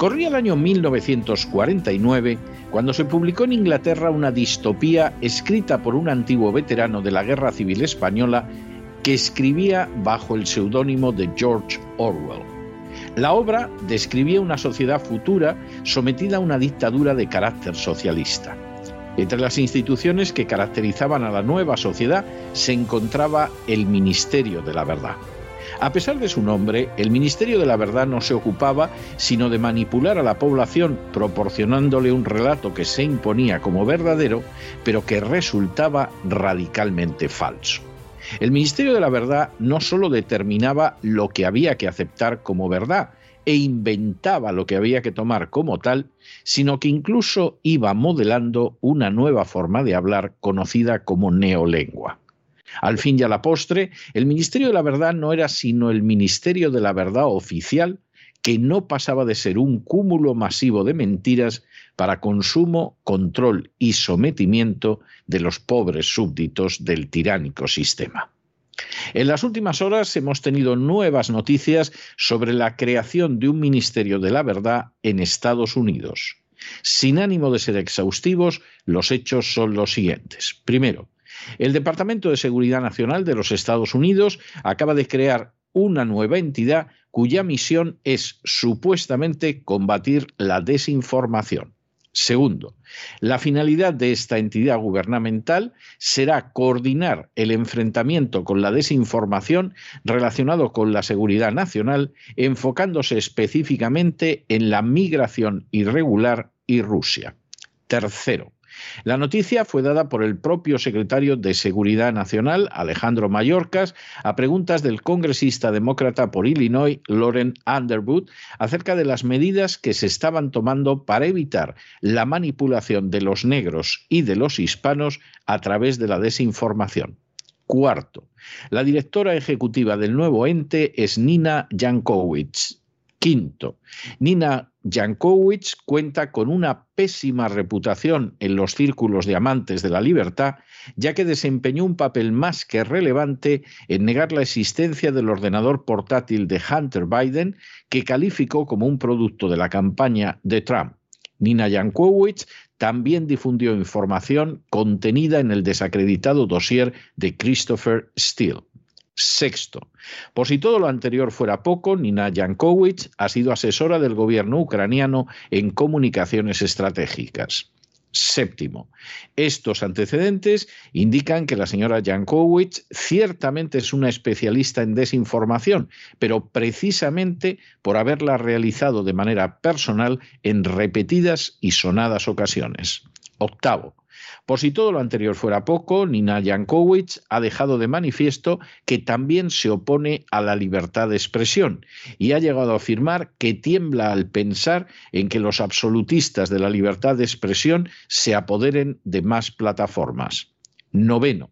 Corría el año 1949 cuando se publicó en Inglaterra una distopía escrita por un antiguo veterano de la Guerra Civil Española que escribía bajo el seudónimo de George Orwell. La obra describía una sociedad futura sometida a una dictadura de carácter socialista. Entre las instituciones que caracterizaban a la nueva sociedad se encontraba el Ministerio de la Verdad. A pesar de su nombre, el Ministerio de la Verdad no se ocupaba sino de manipular a la población proporcionándole un relato que se imponía como verdadero, pero que resultaba radicalmente falso. El Ministerio de la Verdad no solo determinaba lo que había que aceptar como verdad, e inventaba lo que había que tomar como tal, sino que incluso iba modelando una nueva forma de hablar conocida como neolengua. Al fin y a la postre, el Ministerio de la Verdad no era sino el Ministerio de la Verdad oficial, que no pasaba de ser un cúmulo masivo de mentiras para consumo, control y sometimiento de los pobres súbditos del tiránico sistema. En las últimas horas hemos tenido nuevas noticias sobre la creación de un Ministerio de la Verdad en Estados Unidos. Sin ánimo de ser exhaustivos, los hechos son los siguientes. Primero, el Departamento de Seguridad Nacional de los Estados Unidos acaba de crear una nueva entidad cuya misión es supuestamente combatir la desinformación. Segundo, la finalidad de esta entidad gubernamental será coordinar el enfrentamiento con la desinformación relacionado con la seguridad nacional, enfocándose específicamente en la migración irregular y Rusia. Tercero, la noticia fue dada por el propio secretario de Seguridad Nacional, Alejandro Mayorkas, a preguntas del congresista demócrata por Illinois, Lauren Underwood, acerca de las medidas que se estaban tomando para evitar la manipulación de los negros y de los hispanos a través de la desinformación. Cuarto, la directora ejecutiva del nuevo ente es Nina Jankowicz. Quinto, Nina Jankowicz cuenta con una pésima reputación en los círculos de amantes de la libertad, ya que desempeñó un papel más que relevante en negar la existencia del ordenador portátil de Hunter Biden, que calificó como un producto de la campaña de Trump. Nina Jankowicz también difundió información contenida en el desacreditado dossier de Christopher Steele. Sexto, por si todo lo anterior fuera poco, Nina Jankowicz ha sido asesora del gobierno ucraniano en comunicaciones estratégicas. Séptimo, estos antecedentes indican que la señora Jankowicz ciertamente es una especialista en desinformación, pero precisamente por haberla realizado de manera personal en repetidas y sonadas ocasiones. Octavo, por si todo lo anterior fuera poco, Nina Jankowicz ha dejado de manifiesto que también se opone a la libertad de expresión y ha llegado a afirmar que tiembla al pensar en que los absolutistas de la libertad de expresión se apoderen de más plataformas. Noveno.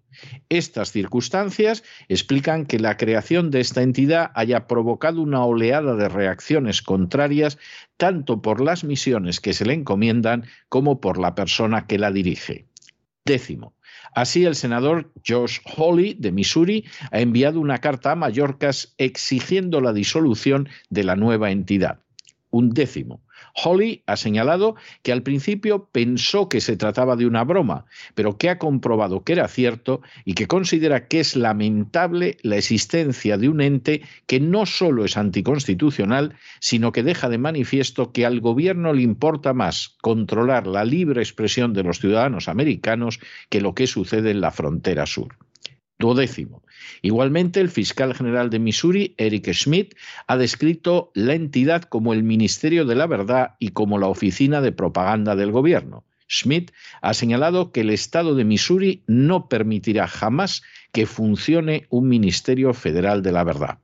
Estas circunstancias explican que la creación de esta entidad haya provocado una oleada de reacciones contrarias tanto por las misiones que se le encomiendan como por la persona que la dirige. Décimo. Así, el senador Josh Hawley de Missouri ha enviado una carta a Mallorcas exigiendo la disolución de la nueva entidad. Un décimo. Holly ha señalado que al principio pensó que se trataba de una broma, pero que ha comprobado que era cierto y que considera que es lamentable la existencia de un ente que no solo es anticonstitucional, sino que deja de manifiesto que al gobierno le importa más controlar la libre expresión de los ciudadanos americanos que lo que sucede en la frontera sur. Duodécimo. Igualmente, el fiscal general de Missouri, Eric Schmidt, ha descrito la entidad como el Ministerio de la Verdad y como la oficina de propaganda del gobierno. Schmidt ha señalado que el Estado de Missouri no permitirá jamás que funcione un Ministerio Federal de la Verdad.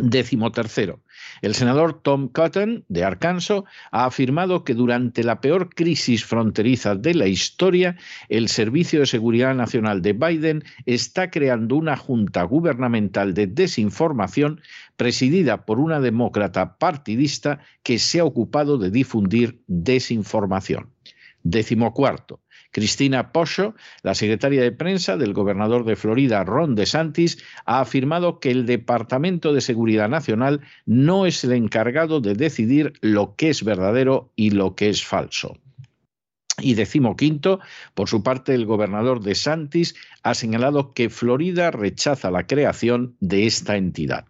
Décimo tercero. El senador Tom Cotton, de Arkansas, ha afirmado que durante la peor crisis fronteriza de la historia, el Servicio de Seguridad Nacional de Biden está creando una junta gubernamental de desinformación presidida por una demócrata partidista que se ha ocupado de difundir desinformación. Décimo cuarto. Cristina Posho, la secretaria de prensa del gobernador de Florida, Ron DeSantis, ha afirmado que el Departamento de Seguridad Nacional no es el encargado de decidir lo que es verdadero y lo que es falso. Y decimoquinto, por su parte, el gobernador de Santis ha señalado que Florida rechaza la creación de esta entidad.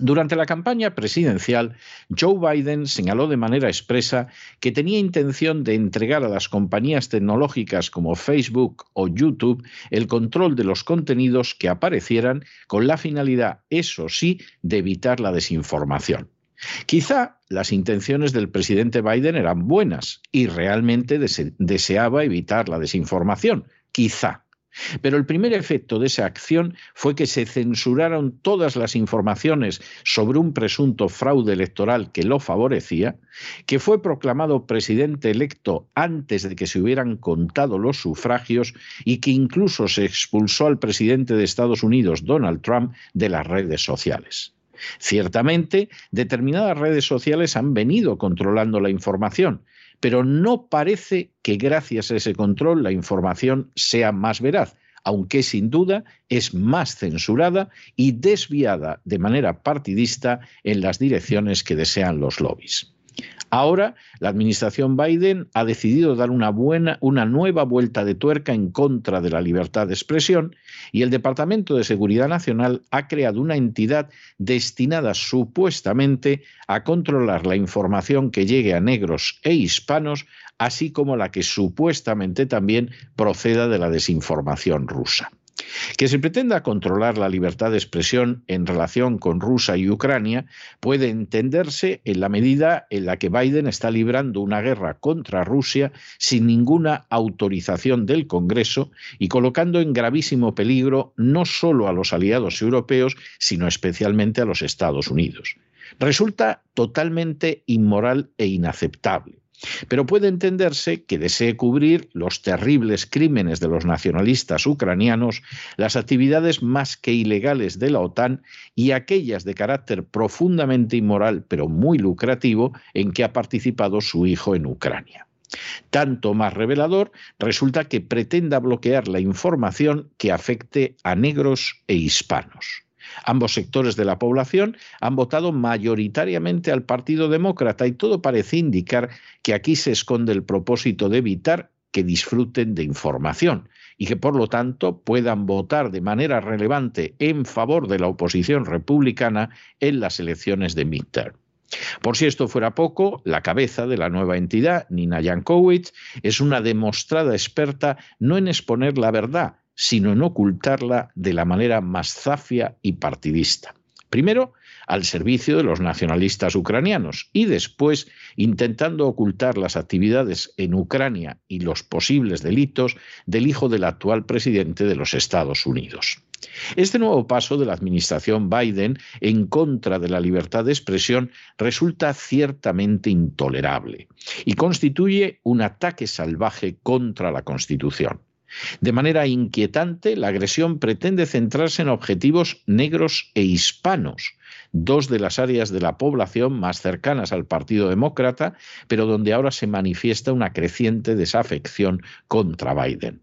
Durante la campaña presidencial, Joe Biden señaló de manera expresa que tenía intención de entregar a las compañías tecnológicas como Facebook o YouTube el control de los contenidos que aparecieran con la finalidad, eso sí, de evitar la desinformación. Quizá las intenciones del presidente Biden eran buenas y realmente deseaba evitar la desinformación. Quizá. Pero el primer efecto de esa acción fue que se censuraron todas las informaciones sobre un presunto fraude electoral que lo favorecía, que fue proclamado presidente electo antes de que se hubieran contado los sufragios y que incluso se expulsó al presidente de Estados Unidos, Donald Trump, de las redes sociales. Ciertamente, determinadas redes sociales han venido controlando la información, pero no parece que gracias a ese control la información sea más veraz. aunque sin duda es más censurada y desviada de manera partidista en las direcciones que desean los lobbies. Ahora, la administración Biden ha decidido dar una, buena, una nueva vuelta de tuerca en contra de la libertad de expresión y el Departamento de Seguridad Nacional ha creado una entidad destinada supuestamente a controlar la información que llegue a negros e hispanos, así como la que supuestamente también proceda de la desinformación rusa. Que se pretenda controlar la libertad de expresión en relación con Rusia y Ucrania puede entenderse en la medida en la que Biden está librando una guerra contra Rusia sin ninguna autorización del Congreso y colocando en gravísimo peligro no solo a los aliados europeos, sino especialmente a los Estados Unidos. Resulta totalmente inmoral e inaceptable. Pero puede entenderse que desee cubrir los terribles crímenes de los nacionalistas ucranianos, las actividades más que ilegales de la OTAN y aquellas de carácter profundamente inmoral pero muy lucrativo en que ha participado su hijo en Ucrania. Tanto más revelador resulta que pretenda bloquear la información que afecte a negros e hispanos. Ambos sectores de la población han votado mayoritariamente al Partido Demócrata y todo parece indicar que aquí se esconde el propósito de evitar que disfruten de información y que por lo tanto puedan votar de manera relevante en favor de la oposición republicana en las elecciones de midterm. Por si esto fuera poco, la cabeza de la nueva entidad, Nina Jankowicz, es una demostrada experta no en exponer la verdad, sino en ocultarla de la manera más zafia y partidista. Primero, al servicio de los nacionalistas ucranianos y después intentando ocultar las actividades en Ucrania y los posibles delitos del hijo del actual presidente de los Estados Unidos. Este nuevo paso de la administración Biden en contra de la libertad de expresión resulta ciertamente intolerable y constituye un ataque salvaje contra la Constitución. De manera inquietante, la agresión pretende centrarse en objetivos negros e hispanos, dos de las áreas de la población más cercanas al Partido Demócrata, pero donde ahora se manifiesta una creciente desafección contra Biden.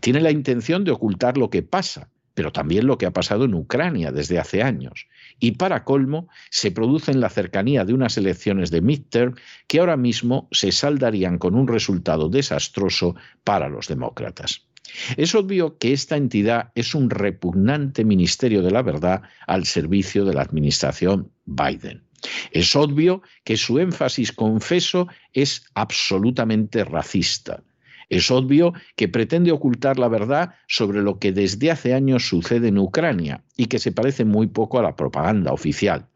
Tiene la intención de ocultar lo que pasa, pero también lo que ha pasado en Ucrania desde hace años. Y para colmo, se produce en la cercanía de unas elecciones de midterm que ahora mismo se saldarían con un resultado desastroso para los demócratas. Es obvio que esta entidad es un repugnante ministerio de la verdad al servicio de la administración Biden. Es obvio que su énfasis confeso es absolutamente racista. Es obvio que pretende ocultar la verdad sobre lo que desde hace años sucede en Ucrania y que se parece muy poco a la propaganda oficial.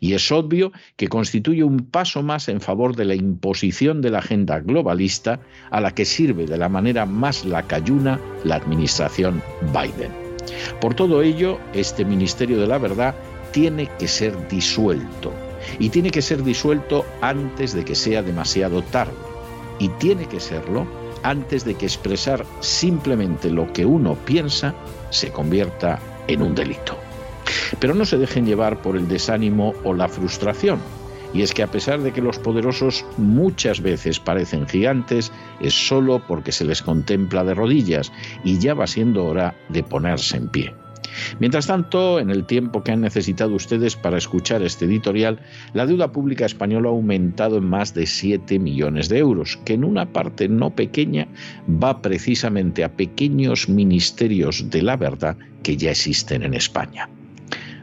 Y es obvio que constituye un paso más en favor de la imposición de la agenda globalista a la que sirve de la manera más lacayuna la administración Biden. Por todo ello, este Ministerio de la Verdad tiene que ser disuelto. Y tiene que ser disuelto antes de que sea demasiado tarde. Y tiene que serlo antes de que expresar simplemente lo que uno piensa se convierta en un delito. Pero no se dejen llevar por el desánimo o la frustración. Y es que a pesar de que los poderosos muchas veces parecen gigantes, es solo porque se les contempla de rodillas y ya va siendo hora de ponerse en pie. Mientras tanto, en el tiempo que han necesitado ustedes para escuchar este editorial, la deuda pública española ha aumentado en más de 7 millones de euros, que en una parte no pequeña va precisamente a pequeños ministerios de la verdad que ya existen en España.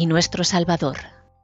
y nuestro Salvador.